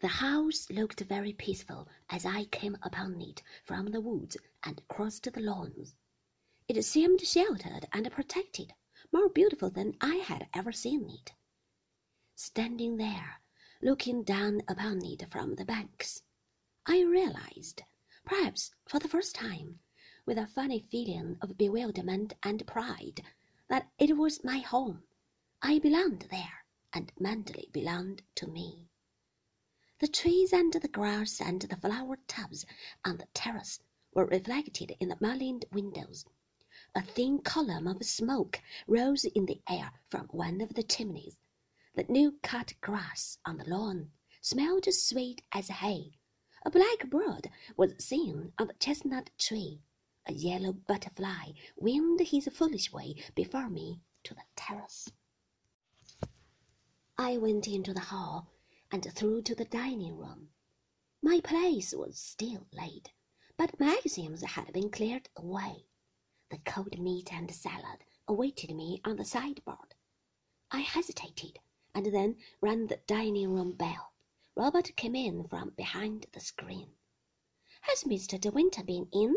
The house looked very peaceful as I came upon it from the woods and crossed the lawns. It seemed sheltered and protected, more beautiful than I had ever seen it. Standing there, looking down upon it from the banks, I realized, perhaps for the first time, with a funny feeling of bewilderment and pride, that it was my home. I belonged there, and Manderley belonged to me. The trees and the grass and the flower tubs on the terrace were reflected in the mullioned windows. A thin column of smoke rose in the air from one of the chimneys. The new cut grass on the lawn smelled sweet as hay. A black bird was seen on the chestnut tree. A yellow butterfly winged his foolish way before me to the terrace. I went into the hall and through to the dining room. My place was still laid, but magazines had been cleared away. The cold meat and salad awaited me on the sideboard. I hesitated and then rang the dining room bell. Robert came in from behind the screen. Has Mr. De Winter been in?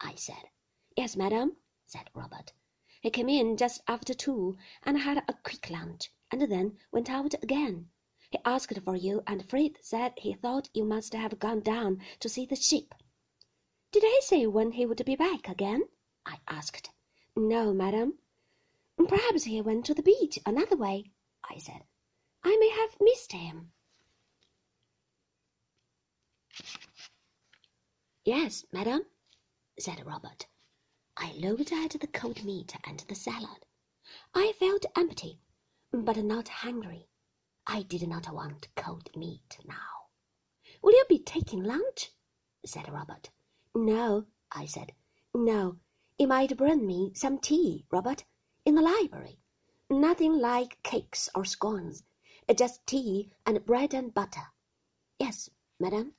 I said. Yes, madam, said Robert. He came in just after two and had a quick lunch, and then went out again. He asked for you, and Frith said he thought you must have gone down to see the ship. Did he say when he would be back again? I asked. No, madam. Perhaps he went to the beach another way, I said. I may have missed him. Yes, madam, said Robert. I looked at the cold meat and the salad. I felt empty, but not hungry. I did not want cold meat now. Will you be taking lunch? said Robert. No, I said. No, you might bring me some tea, Robert, in the library. Nothing like cakes or scones, just tea and bread and butter. Yes, madam.